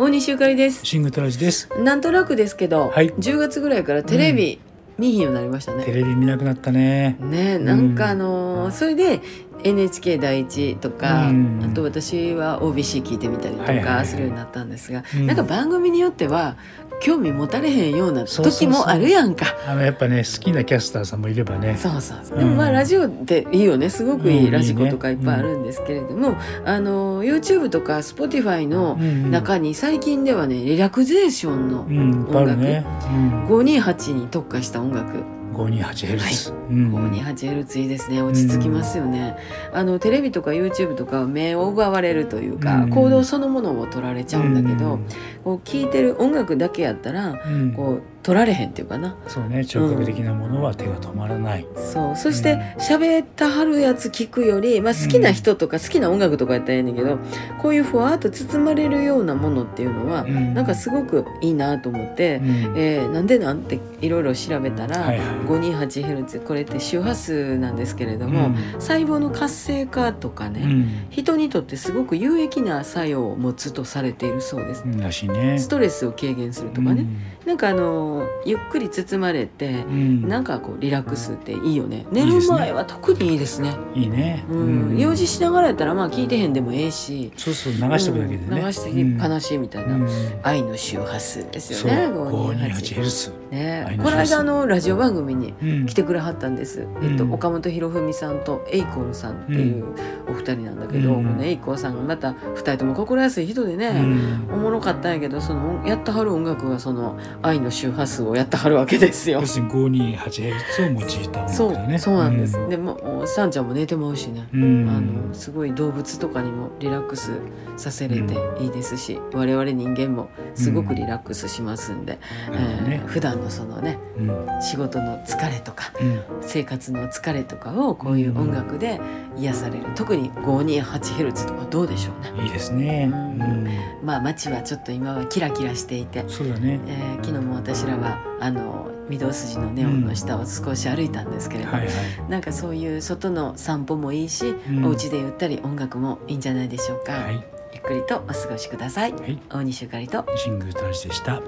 大西ゆかりです。シングトラジです。なんとなくですけど、はい。10月ぐらいからテレビ見ひんようになりましたね、テレビ見なくなったね。ねなんかあのーそれで NHK 第一とか、うん。あと私は OBC 聞いてみたりとはいはいはいかするようになったんですが、うん。なんか番組によっては興味持たれへんような時もあるやんか。あのやっぱね好きなキャスターさんもいればね。そうそうそう。うんでもまあラジオっていいよね。すごくいうんいラジコいいねとかいっぱいあるんですけれども、あの YouTube とか Spotify のうん中に最近ではねリラクゼーションのうん、うん、いっぱいあるね。うん、528に特化した音楽五二八ヘルツ。うん、528Hz いいですね。落ち着きますよね、あのテレビとか YouTube とか目を奪われるというか、うん。行動そのものを取られちゃうんだけど、うん。こう聴いてる音楽だけやったらうん、こう取られへんっていうかな。そうね。聴覚的なものは手が止まらない。そう。そして喋ったはるやつ聞くより、まあ、好きな人とか好きな音楽とかやったらええねんけどこういうふわっと包まれるようなものっていうのは、うん。なんかすごくいいなと思って、うん。えーなんでなん？ていろいろ調べたら、はいはい 528Hz これって周波数なんですけれども、うん。細胞の活性化とかね、うん。人にとってすごく有益な作用を持つとされているそうです。ね。ストレスを軽減するとかね、なんかあのゆっくり包まれてう、ん、なんかこうリラックスっていいよね。寝る前は特にいいですね。いいね。うん。用事しながらやったらまあ聞いてへんでもええし。そうそう流しておくだけでね。うん。流してきっぱなしみたいな、うん。愛の周波数ですよね。五二八ヘル528ツ。ね。この間あのラジオ番組にうん。来てくれはったんです、えっと、うん岡本博文さんとエイコンさんっていうお二人なんだけど、うん。このエイコンさんがまた二人とも心優しい人でね、うん。おもろかったんやけどそのやったはる音楽がその愛の周波数をやったはるわけですよ。要。するに五二八ヘルツを用いた音楽ね。そうなんです、うん。でもさんちゃんも寝てまうしね、うん。あのすごい動物とかにもリラックスさせれていいですし、我々人間もすごくリラックスしますんで、なるほどね。えー普段のそのねうん。仕事の疲れとかうん。生活の疲れとかをこういう音楽で癒される。特に 528Hz とかどうでしょうね。いいですね。ううん。ん、まあ街はちょっと今はキラキラしていて、そうだね。えー昨日も私らはあの御堂筋のネオンの下を少し歩いたんですけれども、はいはい。なんかそういう外の散歩もいいし、うん。お家でゆったり音楽もいいんじゃないでしょうか、はい。ゆっくりとお過ごしください。はい。大西ゆかりと。シングルトラジでした。